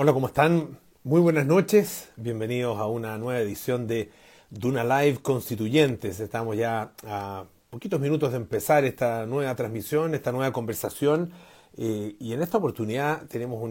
Hola, ¿cómo están? Muy buenas noches. Bienvenidos a una nueva edición de Duna Live Constituyentes. Estamos ya a poquitos minutos de empezar esta nueva transmisión, esta nueva conversación. Eh, y en esta oportunidad tenemos un,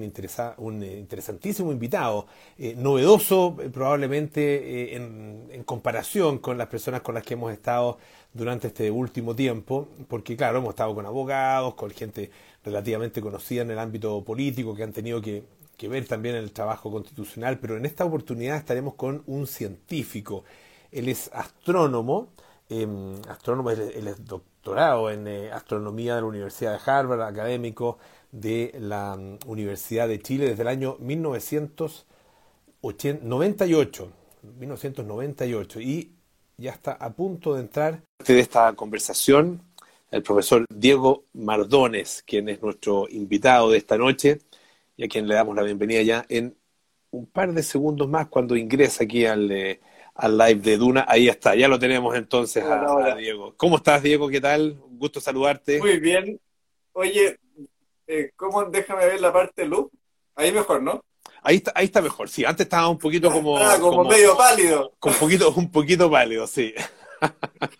un eh, interesantísimo invitado, eh, novedoso probablemente en, en, comparación con las personas con las que hemos estado durante este último tiempo, porque claro, hemos estado con abogados, con gente relativamente conocida en el ámbito político que han tenido que que ver también el trabajo constitucional, pero en esta oportunidad estaremos con un científico. Él es astrónomo, em, astrónomo, él, es doctorado en eh, astronomía de la Universidad de Harvard, académico de la um, Universidad de Chile desde el año 1998, 1998 y ya está a punto de entrar de esta conversación el profesor Diego Mardones, quien es nuestro invitado de esta noche y a quien le damos la bienvenida ya en un par de segundos más cuando ingresa aquí al, eh, al live de Duna. Ahí está, ya lo tenemos entonces a, Diego. ¿Cómo estás, Diego? ¿Qué tal? Un gusto saludarte. Muy bien. Oye, eh, ¿cómo déjame ver la parte luz? Ahí mejor, ¿no? Ahí está, ahí está mejor, sí. Antes estaba un poquito como. Ah, como, medio pálido. Con un poquito, un poquito pálido, sí.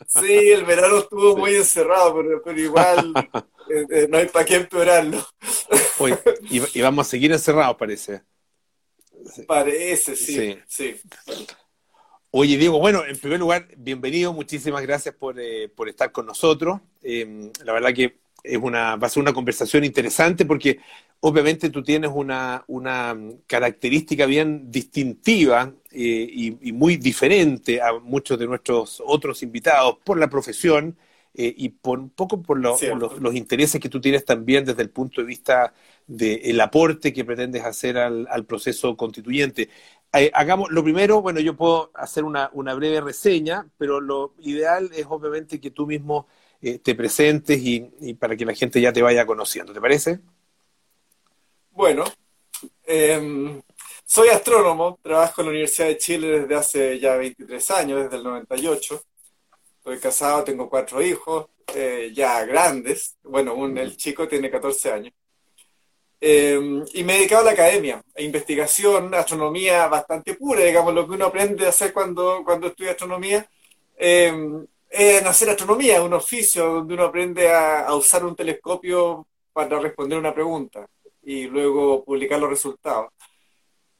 Sí, el verano estuvo muy encerrado, pero, igual eh, eh, no hay para qué empeorarlo. Y, vamos a seguir encerrados, parece. Parece, sí, sí. Oye, Diego, bueno, en primer lugar, bienvenido, muchísimas gracias por, eh, por estar con nosotros. la verdad que es una, va a ser una conversación interesante porque obviamente tú tienes una, una característica bien distintiva eh, y, muy diferente a muchos de nuestros otros invitados por la profesión eh, y por un poco por, los, intereses que tú tienes también desde el punto de vista del aporte que pretendes hacer al, proceso constituyente. Eh, hagamos lo primero, bueno, yo puedo hacer una, una breve reseña, pero lo ideal es obviamente que tú mismo te presentes y, para que la gente ya te vaya conociendo. ¿Te parece? Bueno, em, soy astrónomo, trabajo en la Universidad de Chile desde hace ya 23 años, desde el 98. Estoy casado, tengo cuatro hijos, eh, ya grandes. Bueno, un, el chico tiene 14 años. Em, y me he dedicado a la academia, a investigación, astronomía bastante pura, digamos, lo que uno aprende a hacer cuando, cuando estudia astronomía. Eh, es hacer astronomía, un oficio donde uno aprende a, usar un telescopio para responder una pregunta y luego publicar los resultados.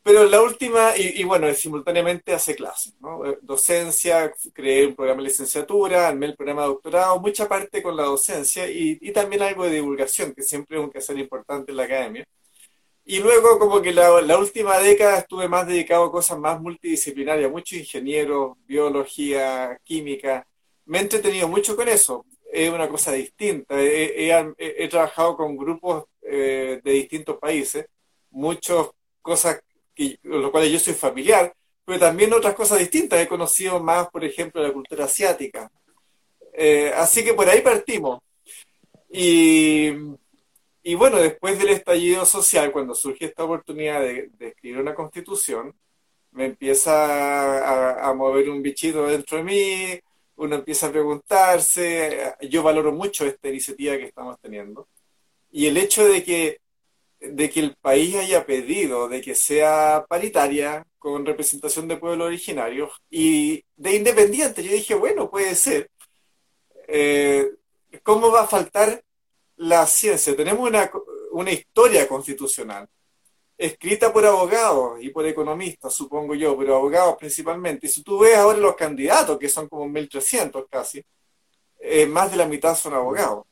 Pero la última, y, bueno, simultáneamente hace clases, ¿no? Eh, docencia, creé un programa de licenciatura, armé el programa de doctorado, mucha parte con la docencia y, y también algo de divulgación, que siempre es un quehacer importante en la academia. Y luego como que la, la, última década estuve más dedicado a cosas más multidisciplinarias, mucho ingeniero, biología, química. Me he entretenido mucho con eso. Es una cosa distinta. He, he, trabajado con grupos eh, de distintos países, muchas cosas con lo cuales yo soy familiar, pero también otras cosas distintas. He conocido más, por ejemplo, la cultura asiática. Eh, así que por ahí partimos. Y, y, bueno, después del estallido social, cuando surge esta oportunidad de, escribir una constitución, me empieza a, mover un bichito dentro de mí, uno empieza a preguntarse, yo valoro mucho esta iniciativa que estamos teniendo. Y el hecho de que de que el país haya pedido de que sea paritaria, con representación de pueblos originarios y de independientes. Yo dije, bueno, puede ser. Eh, ¿Cómo va a faltar la ciencia? Tenemos una, una historia constitucional escrita por abogados y por economistas, supongo yo, pero abogados principalmente. Y si tú ves ahora los candidatos, que son como 1.300 casi, eh, más de la mitad son abogados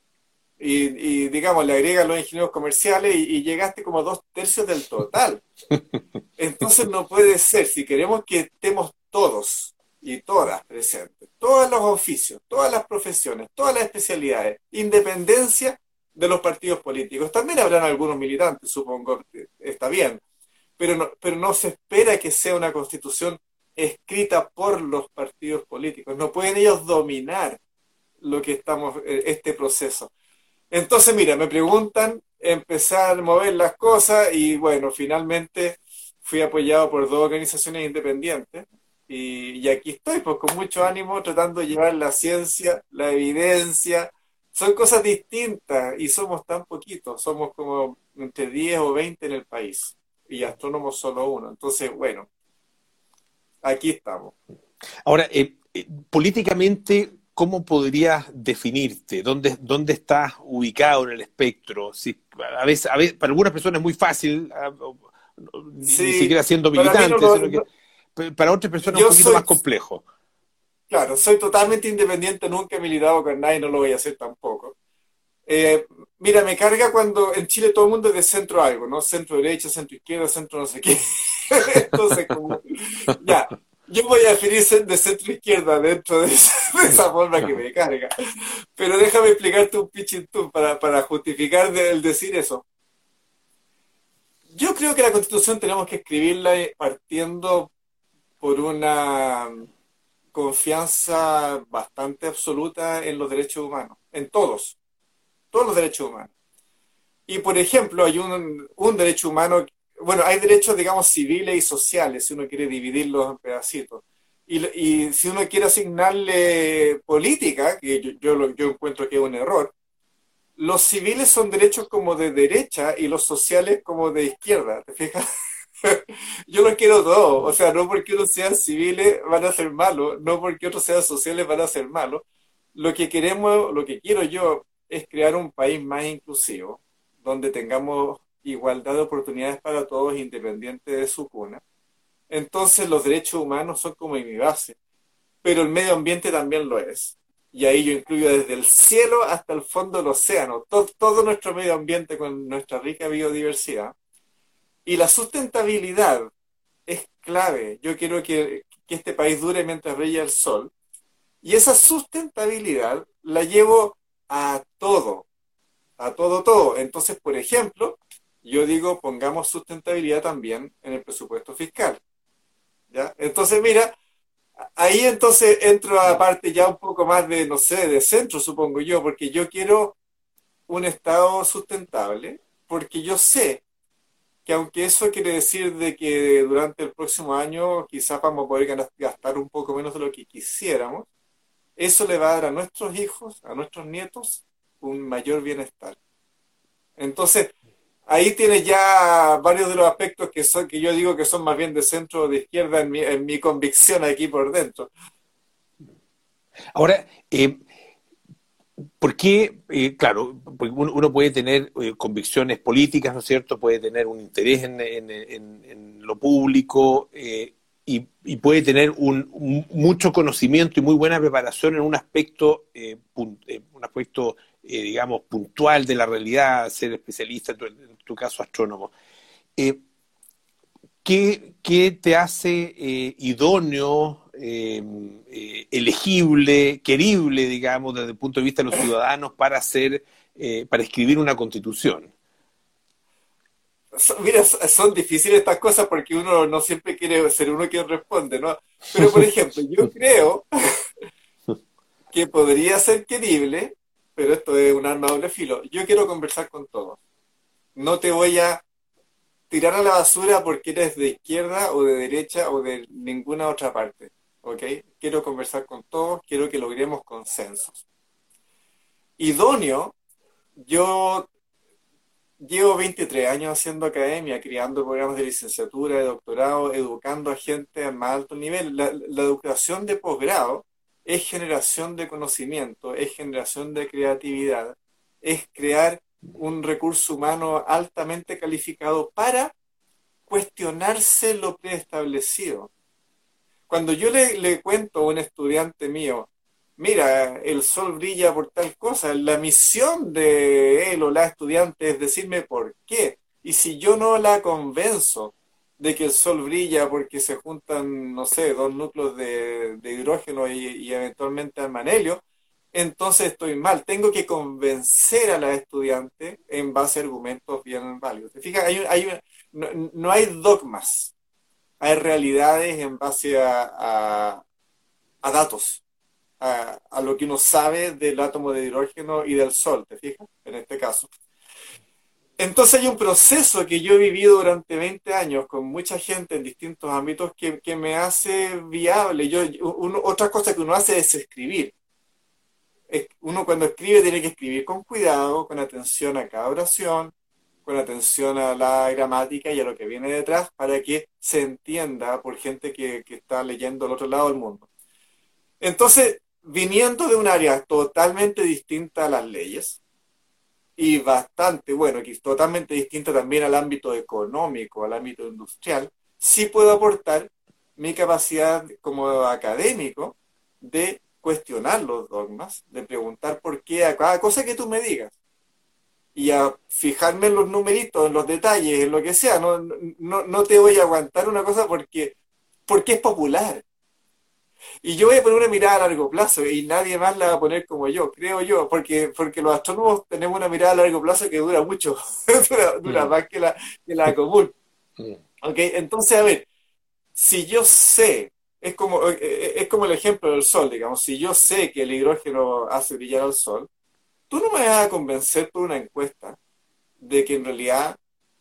y, digamos, le agregan los ingenieros comerciales y, llegaste como a dos tercios del total. Entonces no puede ser, si queremos que estemos todos y todas presentes, todos los oficios, todas las profesiones, todas las especialidades, independencia de los partidos políticos. También habrán algunos militantes, supongo, está bien, pero no, pero no se espera que sea una constitución escrita por los partidos políticos. No pueden ellos dominar lo que estamos, eh, este proceso. Entonces, mira, me preguntan, empezar a mover las cosas y bueno, finalmente fui apoyado por dos organizaciones independientes y, aquí estoy, pues con mucho ánimo tratando de llevar la ciencia, la evidencia. Son cosas distintas y somos tan poquitos, somos como entre 10 o 20 en el país. Y, astrónomos solo uno. Entonces, bueno, aquí estamos. Ahora, eh, eh, políticamente, ¿cómo podrías definirte? ¿Dónde, ¿Dónde estás ubicado en el espectro? Si, a, veces, a veces, para algunas personas es muy fácil, ah, ni siquiera siendo militante, para otras personas es un poquito más complejo. Claro, soy totalmente independiente, nunca he militado con nadie, no lo voy a hacer tampoco. Eh, mira, me carga cuando en Chile todo el mundo es de centro algo, ¿no? Centro derecha, centro izquierda, centro no sé qué. Entonces, como, ya, yo voy a definir de centro izquierda dentro de esa, forma que me carga. Pero déjame explicarte un pitching para, para justificar el decir eso. Yo creo que la constitución tenemos que escribirla partiendo por una confianza bastante absoluta en los derechos humanos, en todos, todos los derechos humanos. Y por ejemplo, hay un, un derecho humano bueno, hay derechos, digamos, civiles y sociales, si uno quiere dividirlos en pedacitos. Y, si uno quiere asignarle política, que yo, yo, yo, encuentro que es un error, los civiles son derechos como de derecha y los sociales como de izquierda, ¿te fijas? yo los quiero todos, o sea, no porque unos sean civiles van a ser malos, no porque otros sean sociales van a ser malos. Lo que queremos, lo que quiero yo es crear un país más inclusivo, donde tengamos igualdad de oportunidades para todos independiente de su cuna. Entonces los derechos humanos son como mi base, pero el medio ambiente también lo es. Y ahí yo incluyo desde el cielo hasta el fondo del océano, todo, todo nuestro medio ambiente con nuestra rica biodiversidad. Y la sustentabilidad es clave. Yo quiero que, que este país dure mientras brilla el sol. Y esa sustentabilidad la llevo a todo, a todo, todo. Entonces, por ejemplo, yo digo, pongamos sustentabilidad también en el presupuesto fiscal. ¿ya? Entonces, mira, ahí entonces entro a parte ya un poco más de, no sé, de centro, supongo yo, porque yo quiero un Estado sustentable, porque yo sé que aunque eso quiere decir de que durante el próximo año quizás vamos a poder gastar un poco menos de lo que quisiéramos, eso le va a dar a nuestros hijos, a nuestros nietos, un mayor bienestar. Entonces, ahí tienes ya varios de los aspectos que son que yo digo que son más bien de centro o de izquierda en mi, en mi convicción aquí por dentro. Ahora, eh, ¿por qué? Eh, claro, uno puede tener eh, convicciones políticas, ¿no es cierto? Puede tener un interés en, lo público y, puede tener un, mucho conocimiento y muy buena preparación en un aspecto, un aspecto digamos, puntual de la realidad, ser especialista, en tu caso astrónomo. Eh, ¿qué, te hace eh, idóneo, em, eh, elegible, querible, digamos, desde el punto de vista de los ciudadanos para hacer, para escribir una constitución? Mira, son difíciles estas cosas porque uno no siempre quiere ser uno quien responde, ¿no? Pero, por ejemplo, yo creo que podría ser querible, pero esto es un arma doble filo. Yo quiero conversar con todos no te voy a tirar a la basura porque eres de izquierda o de derecha o de ninguna otra parte. ¿Ok? Quiero conversar con todos, quiero que logremos consensos. Idóneo, yo llevo 23 años haciendo academia, creando programas de licenciatura, de doctorado, educando a gente a más alto nivel. La, la educación de posgrado es generación de conocimiento, es generación de creatividad, es crear un recurso humano altamente calificado para cuestionarse lo preestablecido. Cuando yo le, cuento a un estudiante mío, mira, el sol brilla por tal cosa, la misión de él o la estudiante es decirme por qué. Y si yo no la convenzo de que el sol brilla porque se juntan, no sé, dos núcleos de, hidrógeno y, y eventualmente al manelio, entonces estoy mal. Tengo que convencer a la estudiante en base a argumentos bien válidos. Hay, no, hay dogmas, hay realidades en base a, datos, a, lo que uno sabe del átomo de hidrógeno y del Sol, ¿te fijas? En este caso. Entonces hay un proceso que yo he vivido durante 20 años con mucha gente en distintos ámbitos que, me hace viable. Yo, otra cosa que uno hace es escribir uno cuando escribe tiene que escribir con cuidado, con atención a cada oración, con atención a la gramática y a lo que viene detrás para que se entienda por gente que, que está leyendo al otro lado del mundo. Entonces, viniendo de un área totalmente distinta a las leyes, y bastante, bueno, que es totalmente distinta también al ámbito económico, al ámbito industrial, sí puedo aportar mi capacidad como académico de cuestionar los dogmas, de preguntar por qué a cada cosa que tú me digas y a fijarme en los numeritos, en los detalles, en lo que sea. No, no, no te voy a aguantar una cosa porque, porque es popular. Y yo voy a poner una mirada a largo plazo y nadie más la va a poner como yo, creo yo, porque, porque los astrónomos tenemos una mirada a largo plazo que dura mucho, dura, mm. más que la, que la común. Mm. ¿Ok? Entonces, a ver, si yo sé, es como, eh, eh, es como el ejemplo del sol, digamos, si yo sé que el hidrógeno hace brillar al sol, tú no me vas a convencer por una encuesta de que en realidad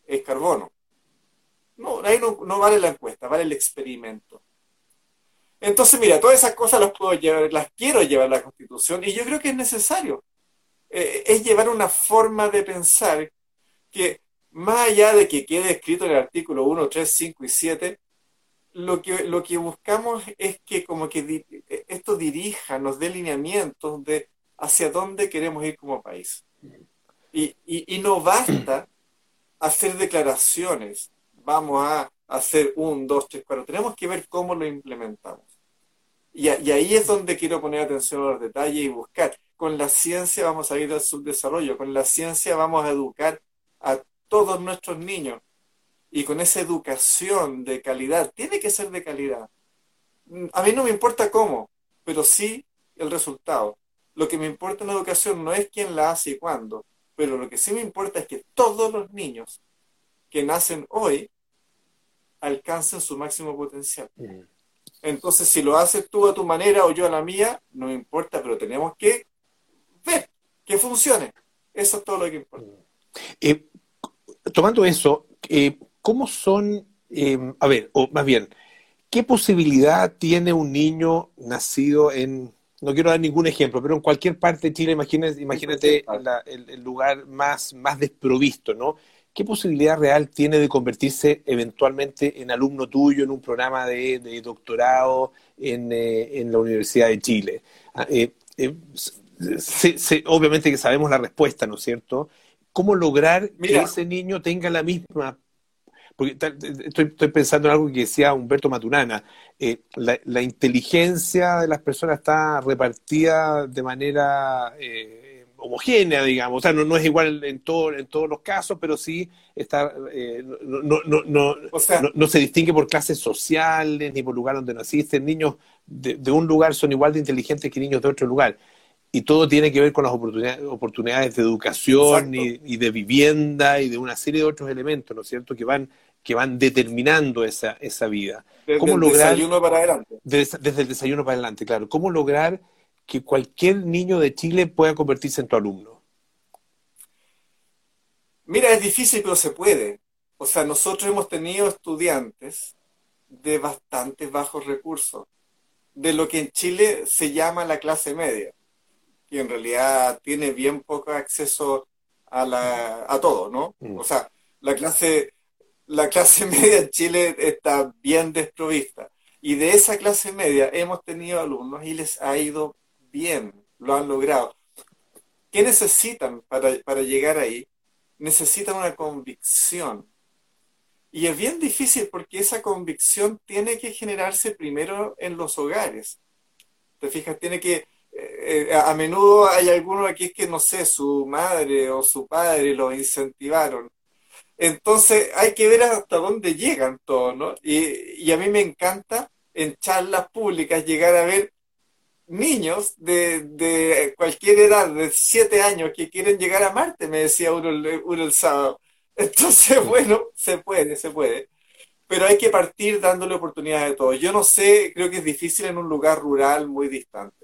es carbono. No, ahí no, vale la encuesta, vale el experimento. Entonces, mira, todas esas cosas las puedo llevar, las quiero llevar a la Constitución y yo creo que es necesario. Eh, es llevar una forma de pensar que, más allá de que quede escrito en el artículo 1, 3, 5 y 7, lo que, lo que buscamos es que como que esto dirija, nos dé lineamientos de hacia dónde queremos ir como país. Y, y, no basta hacer declaraciones, vamos a hacer un, dos, tres, cuatro, tenemos que ver cómo lo implementamos. Y, y, ahí es donde quiero poner atención a los detalles y buscar. Con la ciencia vamos a ir al subdesarrollo, con la ciencia vamos a educar a todos nuestros niños. Y con esa educación de calidad, tiene que ser de calidad. A mí no me importa cómo, pero sí el resultado. Lo que me importa en la educación no es quién la hace y cuándo, pero lo que sí me importa es que todos los niños que nacen hoy alcancen su máximo potencial. Mm. Entonces, si lo haces tú a tu manera o yo a la mía, no me importa, pero tenemos que ver que funcione. Eso es todo lo que importa. Eh, tomando eso, eh, ¿cómo son, eh, a ver, o más bien, qué posibilidad tiene un niño nacido en no quiero dar ningún ejemplo, pero en cualquier parte de Chile, imagínate, imagínate el, lugar más, más desprovisto, ¿no? ¿Qué posibilidad real tiene de convertirse eventualmente en alumno tuyo en un programa de, doctorado en, eh, en, la Universidad de Chile? Ah, eh, eh, obviamente que sabemos la respuesta, ¿no es cierto? ¿Cómo lograr que ese niño tenga la misma porque estoy, estoy, pensando en algo que decía Humberto Maturana, eh, la, inteligencia de las personas está repartida de manera eh, homogénea, digamos, o sea, no, no es igual en, todo, en todos los casos, pero sí está, eh, no, no, no, no, se distingue por clases sociales ni por lugar donde naciste, niños de, de un lugar son igual de inteligentes que niños de otro lugar y todo tiene que ver con las oportunidades, oportunidades de educación y, de vivienda y de una serie de otros elementos, ¿no es cierto?, que van, que van determinando esa, esa vida. Desde ¿Cómo el lograr, desayuno para adelante. Desde, el desayuno para adelante, claro. ¿Cómo lograr que cualquier niño de Chile pueda convertirse en tu alumno? Mira, es difícil, pero se puede. O sea, nosotros hemos tenido estudiantes de bastante bajos recursos, de lo que en Chile se llama la clase media y en realidad tiene bien poco acceso a, la, a todo, ¿no? Mm. O sea, la clase, la clase media en Chile está bien desprovista. Y de esa clase media hemos tenido alumnos y les ha ido bien, lo han logrado. ¿Qué necesitan para, para llegar ahí? Necesitan una convicción. Y es bien difícil porque esa convicción tiene que generarse primero en los hogares. ¿Te fijas? Tiene que, eh, a menudo hay algunos aquí que, no sé, su madre o su padre los incentivaron. Entonces hay que ver hasta dónde llegan todos, ¿no? Y, a mí me encanta en charlas públicas llegar a ver niños de, cualquier edad, de siete años, que quieren llegar a Marte, me decía uno, uno el sábado. Entonces, bueno, se puede, se puede. Pero hay que partir dándole oportunidades a todos. Yo no sé, creo que es difícil en un lugar rural muy distante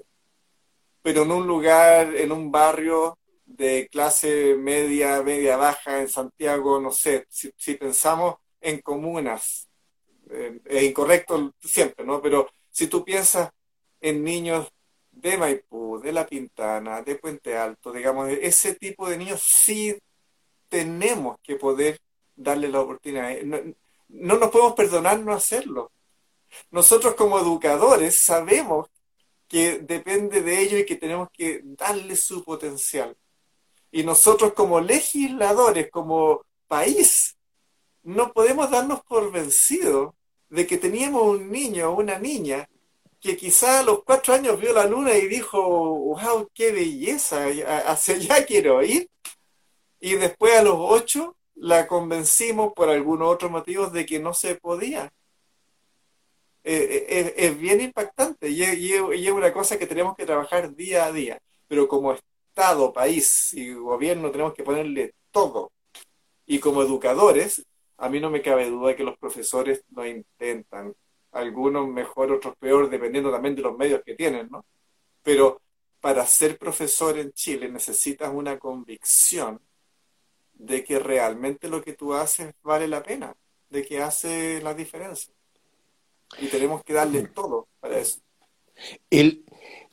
pero en un lugar, en un barrio de clase media, media baja en Santiago, no sé, si, pensamos en comunas, es incorrecto siempre, ¿no? Pero si tú piensas en niños de Maipú, de La Pintana, de Puente Alto, digamos, ese tipo de niños sí tenemos que poder darle la oportunidad. No, no nos podemos perdonar no hacerlo. Nosotros como educadores sabemos que depende de ellos y que tenemos que darle su potencial. Y nosotros como legisladores, como país, no podemos darnos por vencidos de que teníamos un niño o una niña que quizá a los cuatro años vio la luna y dijo, wow, qué belleza, hacia allá quiero ir. Y después a los ocho la convencimos por algunos otros motivos de que no se podía. Eh, eh, es, bien impactante y es, una cosa que tenemos que trabajar día a día. Pero como Estado, país y gobierno tenemos que ponerle todo. Y como educadores, a mí no me cabe duda que los profesores lo intentan. Algunos mejor, otros peor, dependiendo también de los medios que tienen, ¿no? Pero para ser profesor en Chile necesitas una convicción de que realmente lo que tú haces vale la pena, de que hace la diferencia. Y tenemos que darle todo para eso. El,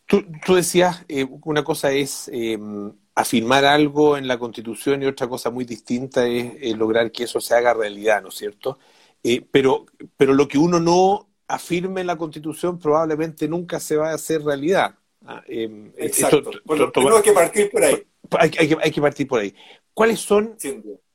tú, decías, eh, una cosa es em, afirmar algo en la Constitución y otra cosa muy distinta es eh, lograr que eso se haga realidad, ¿no es cierto? Eh, pero, pero lo que uno no afirme en la Constitución probablemente nunca se va a hacer realidad. Ah, em, Exacto. bueno, tenemos que partir por ahí. Hay, hay, que partir por ahí. ¿Cuáles son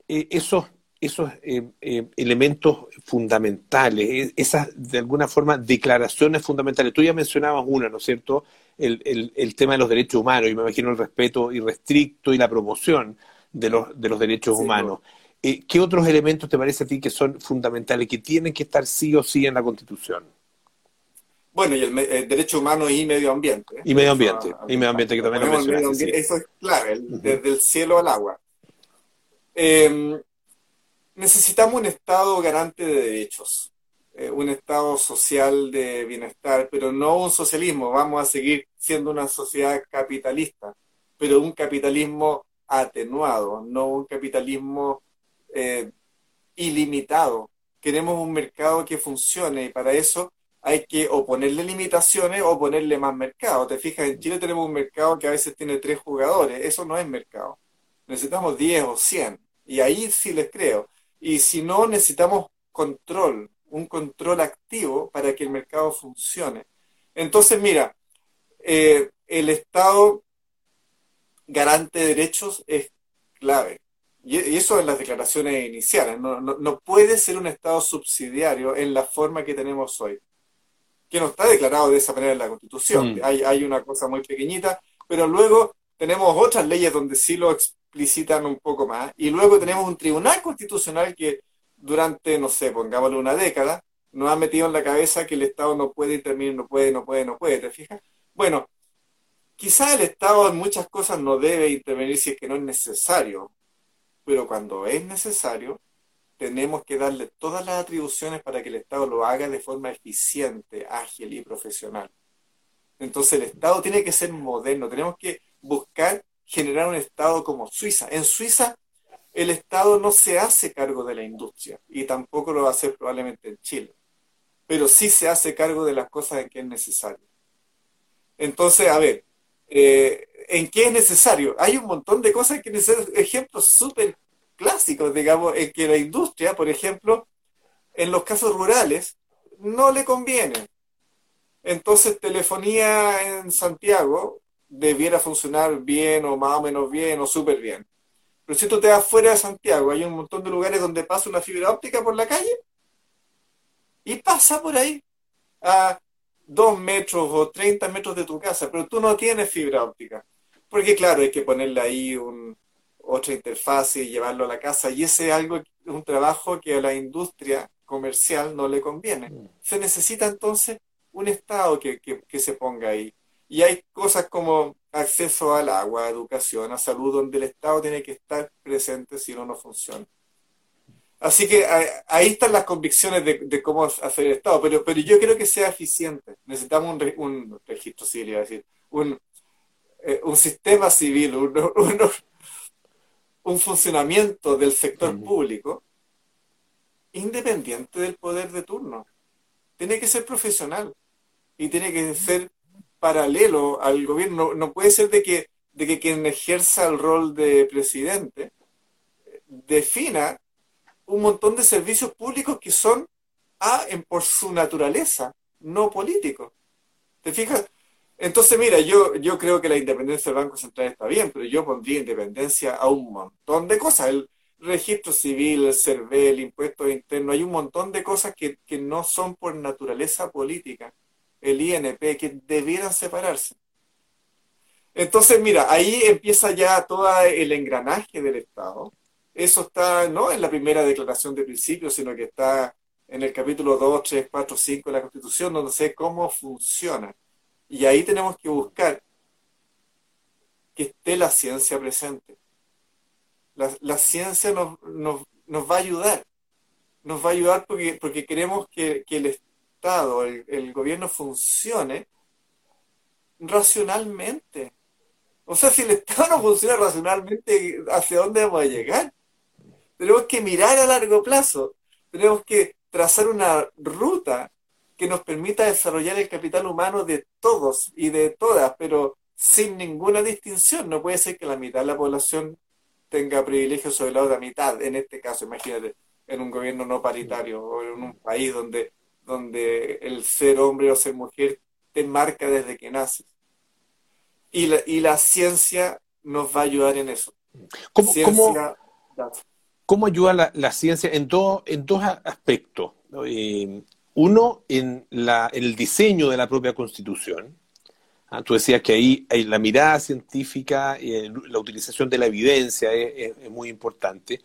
esos esos eh, eh, elementos fundamentales, e, esas, de alguna forma, declaraciones fundamentales. Tú ya mencionabas una, ¿no es cierto? El, el, tema de los derechos humanos, y me imagino el respeto irrestricto y la promoción de los, de los derechos humanos. Eh, ¿Qué otros elementos te parece a ti que son fundamentales, que tienen que estar sí o sí en la Constitución? Bueno, y el, derecho humano y medio ambiente. Y medio ambiente, y medio ambiente que también lo mencionaste. Eso es clave, desde el cielo al agua. Eh, necesitamos un Estado garante de derechos, eh, un Estado social de bienestar, pero no un socialismo. Vamos a seguir siendo una sociedad capitalista, pero un capitalismo atenuado, no un capitalismo eh, ilimitado. Queremos un mercado que funcione y para eso hay que o ponerle limitaciones o ponerle más mercado. Te fijas, en Chile tenemos un mercado que a veces tiene tres jugadores. Eso no es mercado. Necesitamos 10 o 100. Y ahí sí les creo. Y si no, necesitamos control, un control activo para que el mercado funcione. Entonces, mira, eh, el Estado garante de derechos es clave. Y eso en las declaraciones iniciales. No, puede ser un Estado subsidiario en la forma que tenemos hoy. Que no está declarado de esa manera en la Constitución. Mm. Hay, hay una cosa muy pequeñita, pero luego tenemos otras leyes donde sí lo, explicitan un poco más. Y luego tenemos un tribunal constitucional que durante, no sé, pongámosle una década, nos ha metido en la cabeza que el Estado no puede intervenir, no puede, no puede, no puede, ¿te fijas? Bueno, quizá el Estado en muchas cosas no debe intervenir si es que no es necesario, pero cuando es necesario, tenemos que darle todas las atribuciones para que el Estado lo haga de forma eficiente, ágil y profesional. Entonces el Estado tiene que ser moderno, tenemos que buscar generar un Estado como Suiza. En Suiza el Estado no se hace cargo de la industria y tampoco lo va a hacer probablemente en Chile, pero sí se hace cargo de las cosas en que es necesario. Entonces, a ver, eh, ¿en qué es necesario? Hay un montón de cosas que necesitan ejemplos súper clásicos, digamos, en que la industria, por ejemplo, en los casos rurales, no le conviene. Entonces, telefonía en Santiago debiera funcionar bien o más o menos bien o súper bien. Pero si tú te vas fuera de Santiago, hay un montón de lugares donde pasa una fibra óptica por la calle y pasa por ahí a dos metros o 30 metros de tu casa, pero tú no tienes fibra óptica. Porque claro, hay que ponerle ahí un, otra interfaz y llevarlo a la casa y ese es algo, un trabajo que a la industria comercial no le conviene. Mm. Se necesita entonces un Estado que, que se ponga ahí y hay cosas como acceso al agua, educación, a salud, donde el Estado tiene que estar presente si no, no funciona. Así que ahí están las convicciones de, cómo hacer el Estado, pero, pero yo creo que sea eficiente. Necesitamos un, registro civil, iba a decir, un, eh, un sistema civil, un, funcionamiento del sector público independiente del poder de turno. Tiene que ser profesional y tiene que ser paralelo al gobierno. No, puede ser de que, de que quien ejerza el rol de presidente defina un montón de servicios públicos que son a, en, por su naturaleza, no políticos. ¿Te fijas? Entonces, mira, yo, yo creo que la independencia del Banco Central está bien, pero yo pondría independencia a un montón de cosas. El registro civil, el CERVEL, el impuesto interno, hay un montón de cosas que, que no son por naturaleza política. El INP, que debieran separarse. Entonces, mira, ahí empieza ya todo el engranaje del Estado. Eso está no en la primera declaración de principio, sino que está en el capítulo 2, 3, 4, 5 de la Constitución, donde sé cómo funciona. Y ahí tenemos que buscar que esté la ciencia presente. La, ciencia nos, va a ayudar. Nos va a ayudar porque, porque queremos que, el Estado, el gobierno funcione racionalmente o sea, si el Estado no funciona racionalmente, ¿hacia dónde vamos a llegar? Tenemos que mirar a largo plazo, tenemos que trazar una ruta que nos permita desarrollar el capital humano de todos y de todas, pero sin ninguna distinción. No puede ser que la mitad de la población tenga privilegios sobre la otra mitad, en este caso, imagínate, en un gobierno no paritario o en un país donde, donde el ser hombre o ser mujer te marca desde que naces. Y la, y la ciencia nos va a ayudar en eso. ¿Cómo, cómo, ayuda la, ciencia en, todo, en dos aspectos? Eh, uno, en, la, el diseño de la propia constitución. Ah, tú decías que ahí hay la mirada científica, eh, la utilización de la evidencia es, muy importante.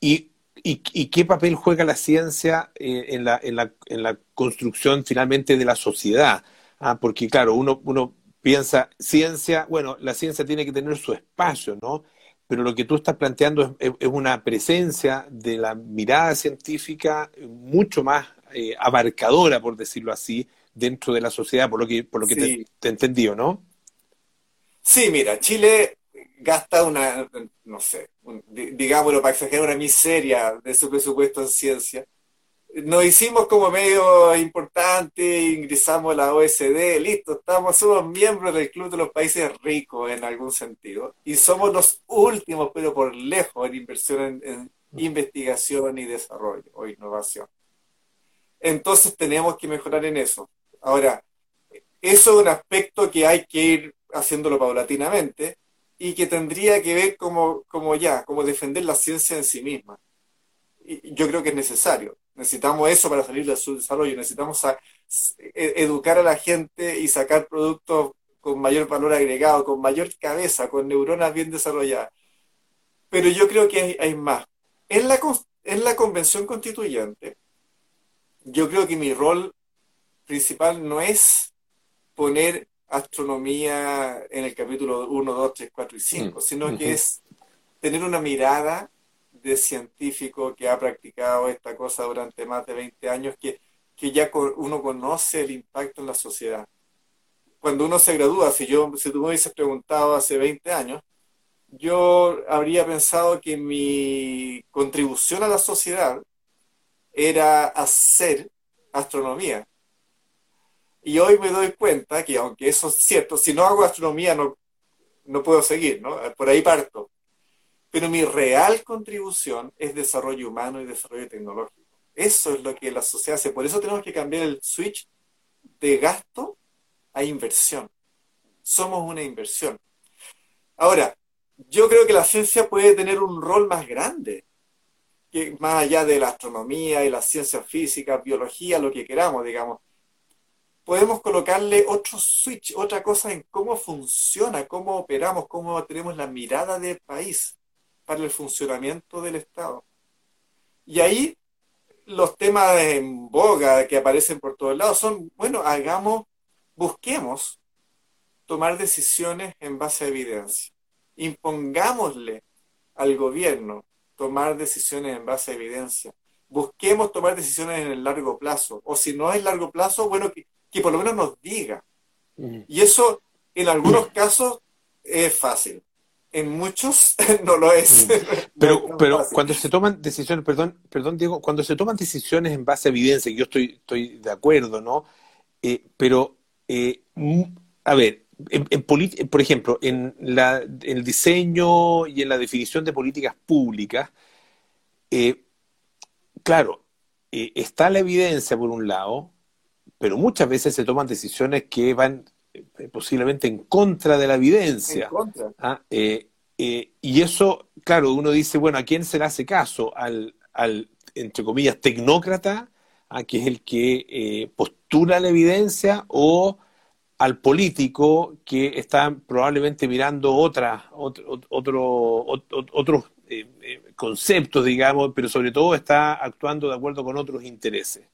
Y, y, qué papel juega la ciencia eh, en, la, en, la, en, la, construcción finalmente de la sociedad? Ah, porque claro, uno, uno piensa, ciencia, bueno, la ciencia tiene que tener su espacio, ¿no? Pero lo que tú estás planteando es, una presencia de la mirada científica mucho más eh, abarcadora, por decirlo así, dentro de la sociedad, por lo que, por lo que te, entendido, ¿no? Sí, mira, Chile gasta una, no sé, digámoslo para exagerar, una miseria de su presupuesto en ciencia nos hicimos como medio importante, ingresamos a la OSD, listo, estamos, somos miembros del Club de los Países Ricos en algún sentido. Y somos los últimos, pero por lejos, en inversión en, investigación y desarrollo o innovación. Entonces tenemos que mejorar en eso. Ahora, eso es un aspecto que hay que ir haciéndolo paulatinamente y que tendría que ver como, como ya, como defender la ciencia en sí misma. Yo creo que es necesario Necesitamos eso para salir de su desarrollo. Necesitamos e, educar a la gente y sacar productos con mayor valor agregado, con mayor cabeza, con neuronas bien desarrolladas. Pero yo creo que hay, más. En la, en la convención constituyente, yo creo que mi rol principal no es poner astronomía en el capítulo 1, 2, 3, 4 y 5, mm, sino que es tener una mirada de científico que ha practicado esta cosa durante más de 20 años, que, que ya uno conoce el impacto en la sociedad. Cuando uno se gradúa, si, yo, si tú me hubieses preguntado hace 20 años, yo habría pensado que mi contribución a la sociedad era hacer astronomía. Y hoy me doy cuenta que aunque eso es cierto, si no hago astronomía no, no puedo seguir, ¿no? Por ahí parto. Pero mi real contribución es desarrollo humano y desarrollo tecnológico. Eso es lo que la sociedad hace. Por eso tenemos que cambiar el switch de gasto a inversión. Somos una inversión. Ahora, yo creo que la ciencia puede tener un rol más grande, más allá de la astronomía y la ciencia física, biología, lo que queramos, digamos. Podemos colocarle otro switch, otra cosa en cómo funciona, cómo operamos, cómo tenemos la mirada del país para el funcionamiento del Estado. Y ahí los temas en boga que aparecen por todos lados son, bueno, hagamos, busquemos tomar decisiones en base a evidencia. Impongámosle al gobierno tomar decisiones en base a evidencia. Busquemos tomar decisiones en el largo plazo. O si no es largo plazo, bueno, que, que por lo menos nos diga. Y eso, en algunos casos, es fácil en muchos no lo es. Pero, pero cuando se toman decisiones, perdón, perdón Diego, cuando se toman decisiones en base a evidencia, yo estoy, estoy de acuerdo, ¿no? Eh, pero, eh, a ver, en, por ejemplo, en la, el diseño y en la definición de políticas públicas, eh, claro, está la evidencia por un lado, pero muchas veces se toman decisiones que van posiblemente en contra de la evidencia. En contra. ¿ah? y eso, claro, uno dice, bueno, ¿a quién se le hace caso? Al, al entre comillas, tecnócrata, ¿ah? que es el que postula la evidencia, o al político que está probablemente mirando otra, otro, otro, otros eh, eh, conceptos, digamos, pero sobre todo está actuando de acuerdo con otros intereses.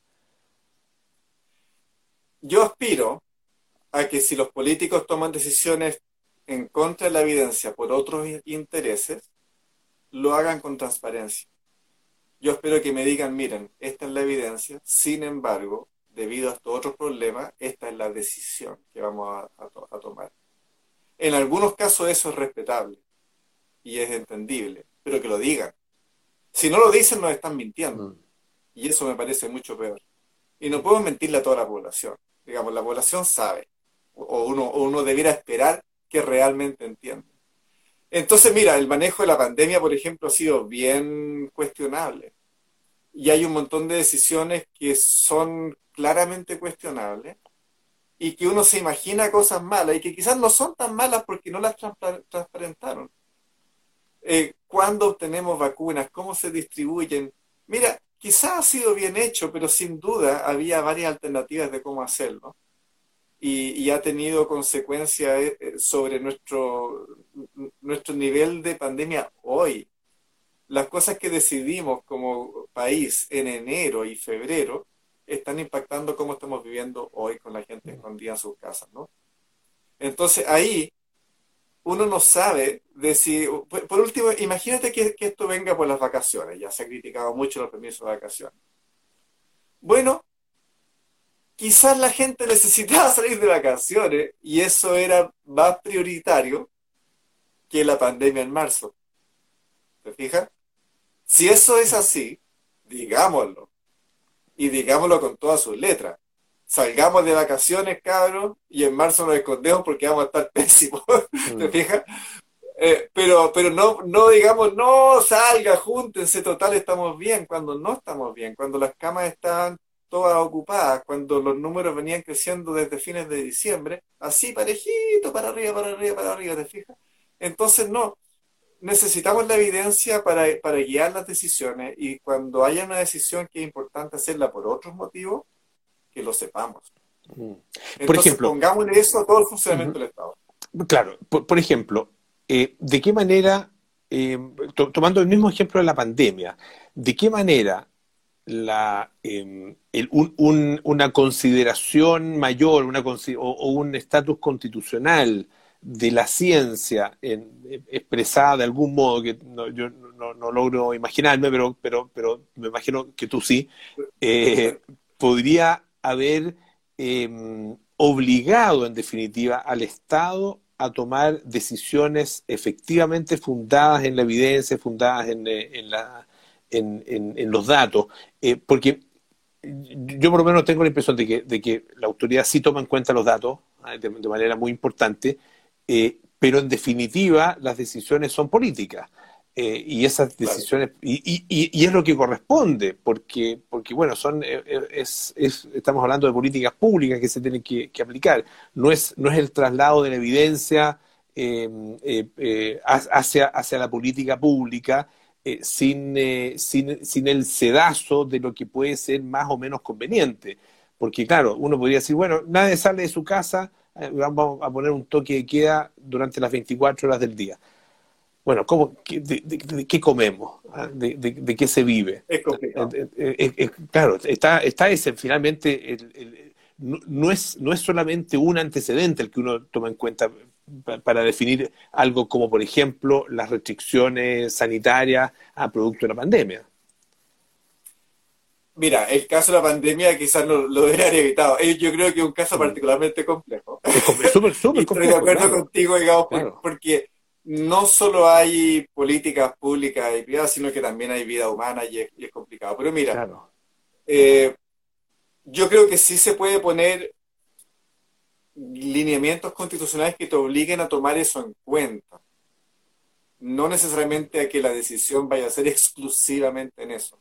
Yo aspiro a que si los políticos toman decisiones en contra de la evidencia por otros intereses, lo hagan con transparencia. Yo espero que me digan, miren, esta es la evidencia, sin embargo, debido a estos otros problemas, esta es la decisión que vamos a, tomar. En algunos casos eso es respetable y es entendible, pero que lo digan. Si no lo dicen, nos están mintiendo. Mm. Y eso me parece mucho peor. Y no podemos mentirle a toda la población. Digamos, la población sabe, o uno, uno debiera esperar que realmente entienda. Entonces, mira, el manejo de la pandemia, por ejemplo, ha sido bien cuestionable. Y hay un montón de decisiones que son claramente cuestionable y que uno se imagina cosas malas y que quizás no son tan malas porque no las transparentaron. Eh, ¿Cuándo obtenemos vacunas? ¿Cómo se distribuyen? Mira, quizás ha sido bien hecho, pero sin duda había varias alternativas de cómo hacerlo. Y, ha tenido consecuencias eh, eh, sobre nuestro, nuestro nivel de pandemia hoy. Las cosas que decidimos como país en enero y febrero están impactando cómo estamos viviendo hoy con la gente escondida en sus casas, ¿no? Entonces ahí uno no sabe de si, por, último, imagínate que, esto venga por las vacaciones, ya se ha criticado mucho los permisos de vacaciones. Bueno, quizás la gente necesitaba salir de vacaciones y eso era más prioritario que la pandemia en marzo. ¿Te fijas? Si eso es así, digámoslo y digámoslo con todas sus letras. Salgamos de vacaciones, cabros, y en marzo nos escondemos porque vamos a estar pésimos. ¿Te mm. fijas? Eh, pero, pero no, no digamos, no salga, júntense, total, estamos bien, cuando no estamos bien, cuando las camas estaban todas ocupadas, cuando los números venían creciendo desde fines de diciembre, así parejito, para arriba, para arriba, para arriba, ¿te fijas? Entonces, no, necesitamos la evidencia para, guiar las decisiones y cuando haya una decisión que es importante hacerla por otros motivos, que lo sepamos. Mm. por ejemplo, pongámosle eso a todo el funcionamiento del Estado. Claro, por, ejemplo, eh, ¿de qué manera, eh, tomando el mismo ejemplo de la pandemia, ¿de qué manera la, em, una consideración mayor una, o un estatus constitucional de la ciencia expresada de algún modo que yo no, logro imaginarme, pero, pero, pero me imagino que tú sí, eh, podría haber em, obligado en definitiva al Estado a tomar decisiones efectivamente fundadas en la evidencia, fundadas en, eh, los datos, eh, porque yo por lo menos tengo la impresión de que, la autoridad sí toma en cuenta los datos de manera muy importante, eh, pero en definitiva las decisiones son políticas. Eh, y esas decisiones, y, y, es lo que corresponde, porque, porque bueno, son, eh, es, estamos hablando de políticas públicas que se tienen que, aplicar, no es, no es el traslado de la evidencia hacia, hacia la política pública sin, sin, sin el sedazo de lo que puede ser más o menos conveniente, porque claro, uno podría decir, bueno, nadie sale de su casa, eh, vamos a poner un toque de queda durante las 24 horas del día. Bueno, ¿cómo, de, qué comemos? ¿Ah? ¿De, qué se vive? Es eh, eh, claro, está, está ese, finalmente, no, es, no es solamente un antecedente el que uno toma en cuenta para definir algo como, por ejemplo, las restricciones sanitarias a producto de la pandemia. Mira, el caso de la pandemia quizás lo, lo debería haber evitado. Eh, yo creo que es un caso particularmente complejo. Es súper, súper complejo. Estoy de acuerdo contigo, digamos, porque no solo hay políticas públicas y privadas, sino que también hay vida humana y es, complicado. Pero mira, eh, yo creo que sí se puede poner lineamientos constitucionales que te obliguen a tomar eso en cuenta. no necesariamente a que la decisión vaya a ser exclusivamente en eso.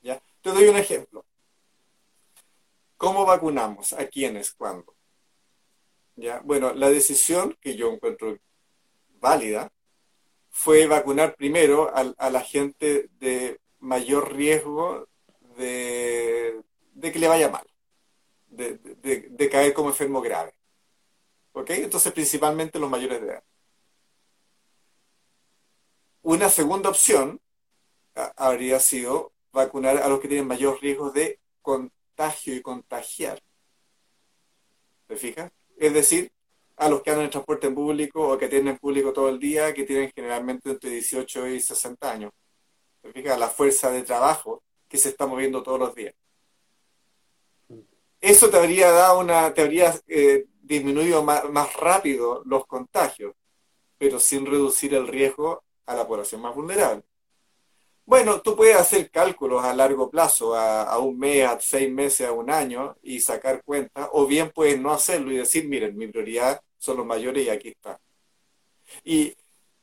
¿Ya? Te doy un ejemplo. ¿Cómo vacunamos? ¿A quiénes? ¿Cuándo? ¿Ya? Bueno, la decisión que yo encuentro válida fue vacunar primero a, la gente de mayor riesgo de, que le vaya mal, de, caer como enfermo grave. ¿Ok? Entonces, principalmente los mayores de edad. Una segunda opción habría sido vacunar a los que tienen mayor riesgo de contagio y contagiar. ¿Te fijas? Es decir, a los que andan en transporte público o que tienen público todo el día, que tienen generalmente entre 18 y 60 años. ¿Te fijas? La fuerza de trabajo que se está moviendo todos los días. Eso te habría dado una, te habría eh, disminuido más, más rápido los contagios, pero sin reducir el riesgo a la población más vulnerable. Bueno, tú puedes hacer cálculos a largo plazo, a, un mes, a seis meses, a un año, y sacar cuentas, o bien puedes no hacerlo y decir, miren, mi prioridad son los mayores y aquí está. Y,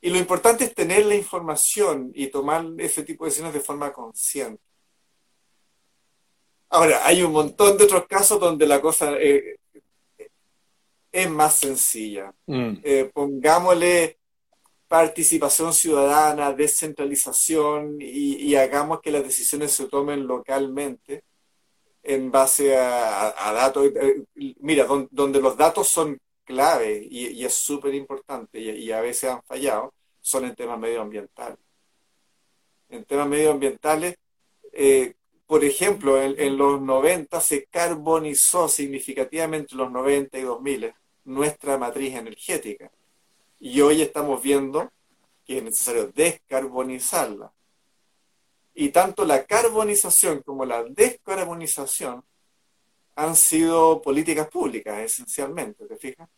lo importante es tener la información y tomar ese tipo de decisiones de forma consciente. Ahora, hay un montón de otros casos donde la cosa eh, es más sencilla. Mm. Eh, pongámosle participación ciudadana, descentralización y, hagamos que las decisiones se tomen localmente en base a, datos. Eh, mira, donde los datos son clave y, es súper importante y, a veces han fallado, son en temas medioambientales. En temas medioambientales, eh, por ejemplo, en, en, los 90 se carbonizó significativamente los 90 y 2000 nuestra matriz energética y hoy estamos viendo que es necesario descarbonizarla. Y tanto la carbonización como la descarbonización han sido políticas públicas, esencialmente, ¿te fijas?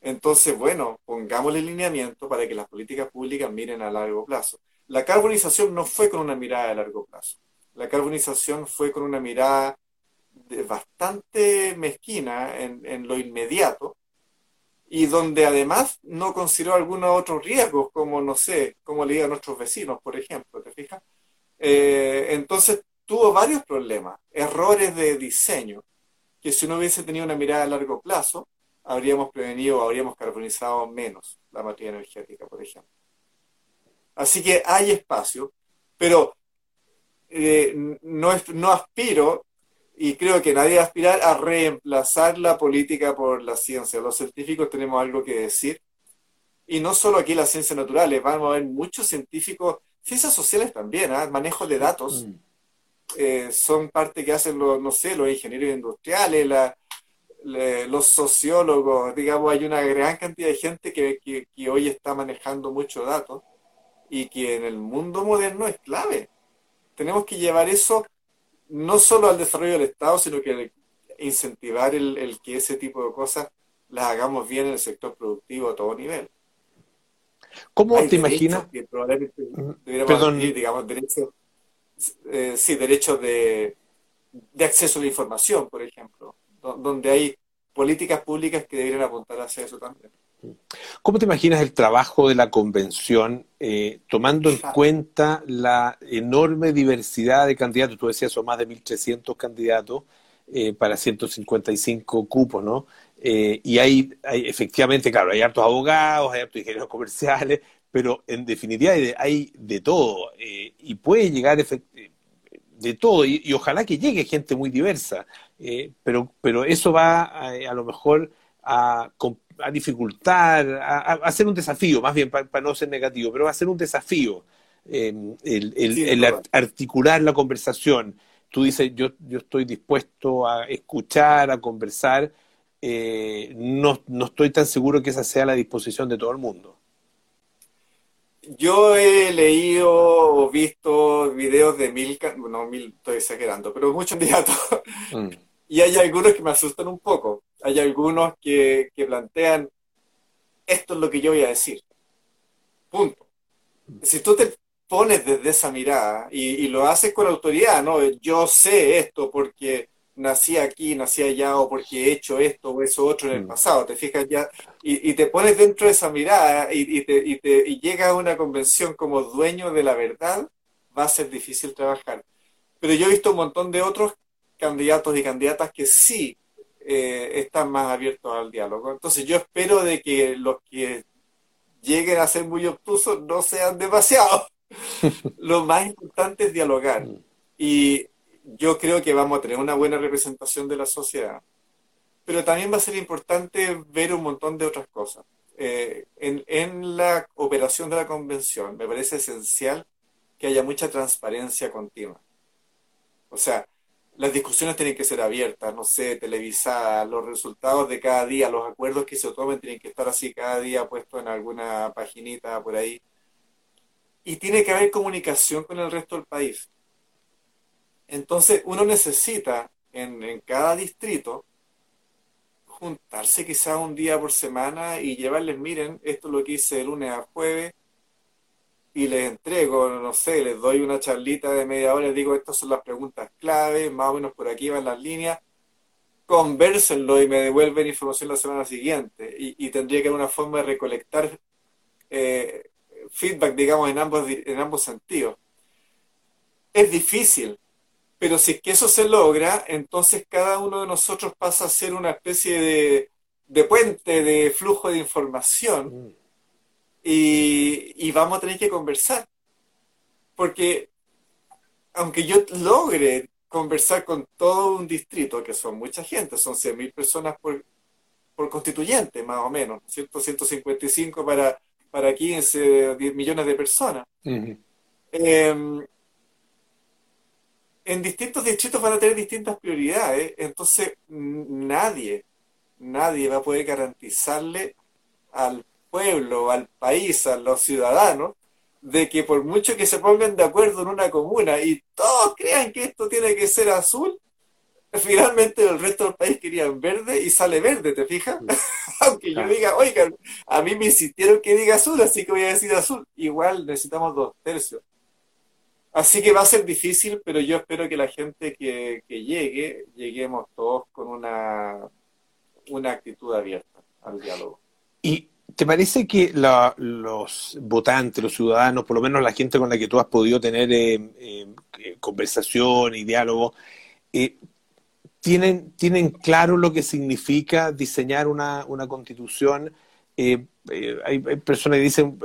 Entonces, bueno, pongámosle lineamiento para que las políticas públicas miren a largo plazo. La carbonización no fue con una mirada a largo plazo. La carbonización fue con una mirada bastante mezquina en, en lo inmediato, y donde además no consideró algunos otros riesgos, como, no sé, como le a nuestros vecinos, por ejemplo, ¿te fijas? Eh, entonces tuvo varios problemas, errores de diseño, que si uno hubiese tenido una mirada a largo plazo, habríamos prevenido, habríamos carbonizado menos la materia energética, por ejemplo. Así que hay espacio, pero eh, no, no aspiro y creo que nadie aspirar a reemplazar la política por la ciencia. Los científicos tenemos algo que decir. Y no solo aquí las ciencias naturales, vamos a ver muchos científicos, ciencias sociales también, ¿ah? manejo de datos. Mm. Eh, son parte que hacen los, no sé, los ingenieros industriales, los sociólogos, digamos, hay una gran cantidad de gente que, que hoy está manejando muchos datos y que en el mundo moderno es clave. Tenemos que llevar eso no solo al desarrollo del Estado, sino que incentivar el, que ese tipo de cosas las hagamos bien en el sector productivo a todo nivel. ¿Cómo te imaginas? Perdón. digamos, derechos, eh, sí, derechos de, de acceso a la información, por ejemplo, donde hay políticas públicas que deberían apuntar hacia eso también. ¿Cómo te imaginas el trabajo de la convención eh, tomando en cuenta la enorme diversidad de candidatos? Tú decías, son más de 1.300 candidatos eh, para 155 cupos, ¿no? Eh, y hay, hay, efectivamente, claro, hay hartos abogados, hay hartos ingenieros comerciales, pero en definitiva hay de, todo y puede llegar de todo y, ojalá que llegue gente muy diversa, pero, pero eso va a, lo mejor a, a dificultar, a, hacer un desafío, más bien para no ser negativo, pero va a ser un desafío em, el, articular la conversación. Tú dices, yo, yo estoy dispuesto a escuchar, a conversar, eh, no, no estoy tan seguro que esa sea la disposición de todo el mundo. Yo he leído o visto videos de mil, no mil, estoy exagerando, pero muchos candidatos. Mm. Y hay algunos que me asustan un poco hay algunos que, plantean, esto es lo que yo voy a decir. Punto. Si tú te pones desde esa mirada y, lo haces con autoridad, ¿no? Yo sé esto porque nací aquí, nací allá, o porque he hecho esto o eso otro en el mm. pasado, te fijas ya, y, te pones dentro de esa mirada y, te, y, te, y llegas a una convención como dueño de la verdad, va a ser difícil trabajar. Pero yo he visto un montón de otros candidatos y candidatas que sí eh, están más abiertos al diálogo. Entonces yo espero de que los que lleguen a ser muy obtusos no sean demasiado. Lo más importante es dialogar. Mm. Y yo creo que vamos a tener una buena representación de la sociedad. Pero también va a ser importante ver un montón de otras cosas. Eh, en, en la operación de la convención me parece esencial que haya mucha transparencia continua. O sea, las discusiones tienen que ser abiertas, no sé, televisadas, los resultados de cada día, los acuerdos que se tomen tienen que estar así cada día puestos en alguna paginita por ahí. Y tiene que haber comunicación con el resto del país. Entonces, uno necesita en, en cada distrito juntarse quizás un día por semana y llevarles, miren, esto es lo que hice de lunes a jueves, y les entrego, no sé, les doy una charlita de media hora, les digo, estas son las preguntas clave, más o menos por aquí van las líneas, conversenlo y me devuelven información la semana siguiente. Y, tendría que haber una forma de recolectar eh, feedback, digamos, en ambos, en ambos sentidos. Es difícil, pero si es que eso se logra, entonces cada uno de nosotros pasa a ser una especie de, de puente de flujo de información. Mm y, vamos a tener que conversar. Porque aunque yo logre conversar con todo un distrito, que son mucha gente, son 100.000 personas por, por constituyente, más o menos, 155 para, para 15, 10 millones de personas. Em, en distintos distritos van a tener distintas prioridades, entonces nadie, nadie va a poder garantizarle al pueblo, al país, a los ciudadanos, de que por mucho que se pongan de acuerdo en una comuna y todos crean que esto tiene que ser azul, finalmente el resto del país quería verde y sale verde, ¿te fijas? Aunque yo diga, oigan, a mí me insistieron que diga azul, así que voy a decir azul. Igual necesitamos dos tercios. Así que va a ser difícil, pero yo espero que la gente que, que llegue, lleguemos todos con una, una actitud abierta al diálogo. Y ¿Te parece que los votantes, los ciudadanos, por lo menos la gente con la que tú has podido tener eh, eh, conversación y diálogo, eh, tienen, tienen claro lo que significa diseñar una, constitución? Hay, personas que dicen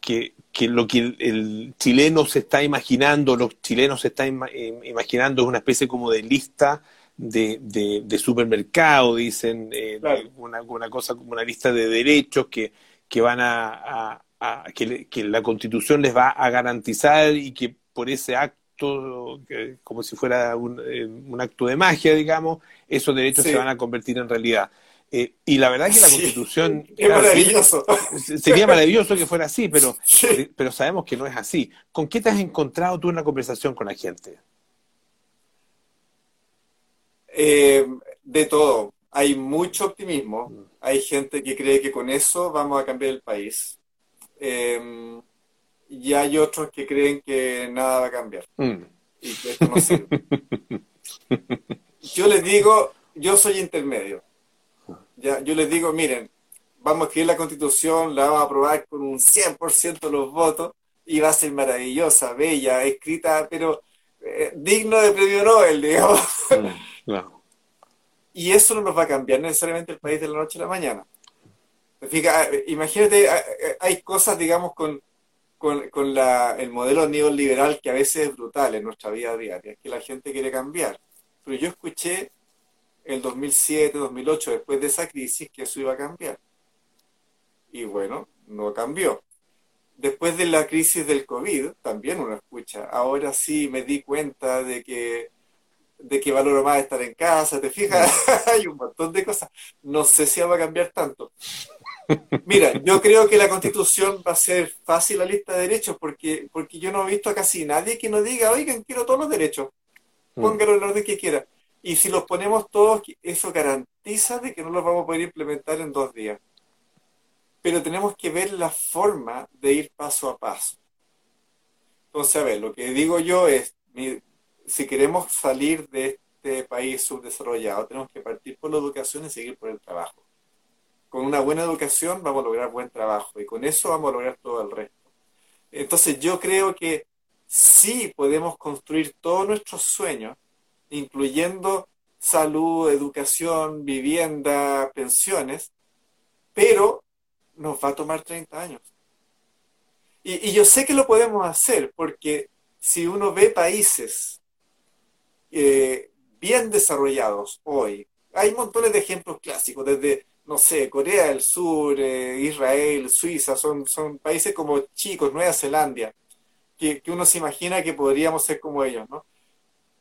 que, lo que el, chileno se está imaginando, los chilenos se están imaginando es una especie como de lista de, de, supermercado, dicen, eh, una, una, cosa como una lista de derechos que, que van a, que, la constitución les va a garantizar y que por ese acto, como si fuera un, eh, un, acto de magia, digamos, esos derechos se van a convertir en realidad. Eh, y la verdad que la constitución... Es maravilloso. sería maravilloso que fuera así, pero, pero sabemos que no es así. ¿Con qué te has encontrado tú en la conversación con la gente? Eh, de todo. Hay mucho optimismo. Mm. Hay gente que cree que con eso vamos a cambiar el país. Em, y hay otros que creen que nada va a cambiar. Mm. Y que esto no sirve. yo les digo, yo soy intermedio. Ya, yo les digo, miren, vamos a escribir la constitución, la vamos a aprobar con un 100% de los votos y va a ser maravillosa, bella, escrita, pero eh, digno de premio Nobel, digamos. Mm. Y eso no nos va a cambiar necesariamente el país de la noche a la mañana. Fija, imagínate, hay cosas, digamos, con, con, la, el modelo neoliberal que a veces es brutal en nuestra vida diaria, que la gente quiere cambiar. Pero yo escuché el 2007, 2008, después de esa crisis, que eso iba a cambiar. Y bueno, no cambió. Después de la crisis del COVID, también uno escucha, ahora sí me di cuenta de que de que valoro más estar en casa, ¿te fijas? Hay un montón de cosas. No sé si va a cambiar tanto. Mira, yo creo que la constitución va a ser fácil la lista de derechos porque, porque yo no he visto a casi nadie que nos diga, oigan, quiero todos los derechos. Mm. Póngalo en el orden que quiera. Y si los ponemos todos, eso garantiza de que no los vamos a poder implementar en dos días. Pero tenemos que ver la forma de ir paso a paso. Entonces, a ver, lo que digo yo es, si queremos salir de este país subdesarrollado, tenemos que partir por la educación y seguir por el trabajo. Con una buena educación vamos a lograr buen trabajo y con eso vamos a lograr todo el resto. Entonces yo creo que sí podemos construir todos nuestros sueños, incluyendo salud, educación, vivienda, pensiones, pero nos va a tomar 30 años. Y, yo sé que lo podemos hacer porque si uno ve países eh, bien desarrollados hoy, hay montones de ejemplos clásicos, desde, no sé, Corea del Sur, eh, Israel, Suiza, son, son países como chicos, Nueva Zelanda, que, que uno se imagina que podríamos ser como ellos, ¿no?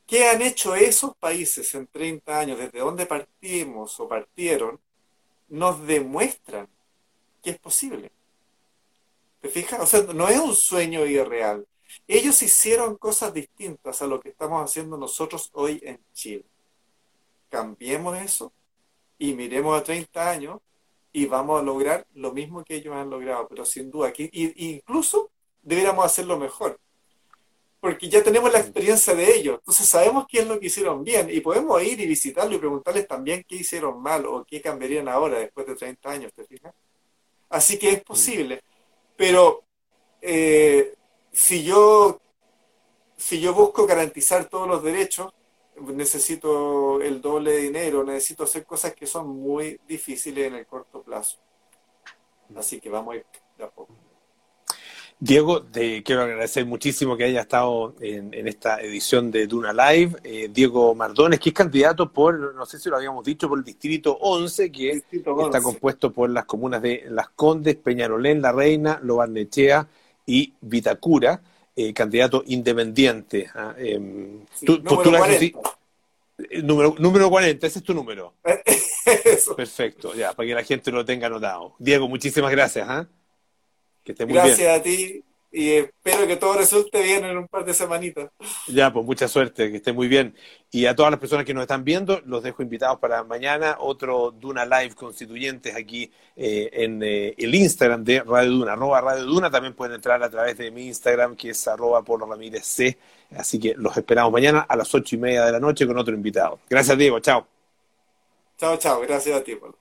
¿Qué han hecho esos países en 30 años, desde dónde partimos o partieron? Nos demuestran que es posible. ¿Te fijas? O sea, no es un sueño irreal. Ellos hicieron cosas distintas a lo que estamos haciendo nosotros hoy en Chile. Cambiemos eso y miremos a 30 años y vamos a lograr lo mismo que ellos han logrado, pero sin duda, aquí, incluso deberíamos hacerlo mejor, porque ya tenemos la experiencia de ellos, entonces sabemos qué es lo que hicieron bien y podemos ir y visitarlo y preguntarles también qué hicieron mal o qué cambiarían ahora después de 30 años, ¿te fijas? Así que es posible. Pero eh, si yo si yo busco garantizar todos los derechos, necesito el doble de dinero, necesito hacer cosas que son muy difíciles en el corto plazo. Así que vamos a ir de a poco. Diego, te quiero agradecer muchísimo que haya estado en, esta edición de Duna Live. Eh, Diego Mardones, que es candidato por, no sé si lo habíamos dicho, por el Distrito 11, que está compuesto por las comunas de Las Condes, Peñarolén, La Reina, Lobarnechea y Vitacura, eh, candidato independiente. ¿ah? Em, número, 40. Eh, número, número 40, ese es tu número. Perfecto, ya, para que la gente lo tenga anotado. Diego, muchísimas gracias. ¿ah? Gracias a ti y espero que todo resulte bien en un par de semanitas. Ya, pues mucha suerte, que esté muy bien. Y a todas las personas que nos están viendo, los dejo invitados para mañana, otro Duna Live Constituyentes aquí eh, en eh, el Instagram de Radio Duna, arroba Radio Duna. También pueden entrar a través de mi Instagram, que es arroba Polo Ramírez C. Así que los esperamos mañana a las ocho y media de la noche con otro invitado. Gracias, Diego. Chao. Chao, chao. Gracias a ti, Polo.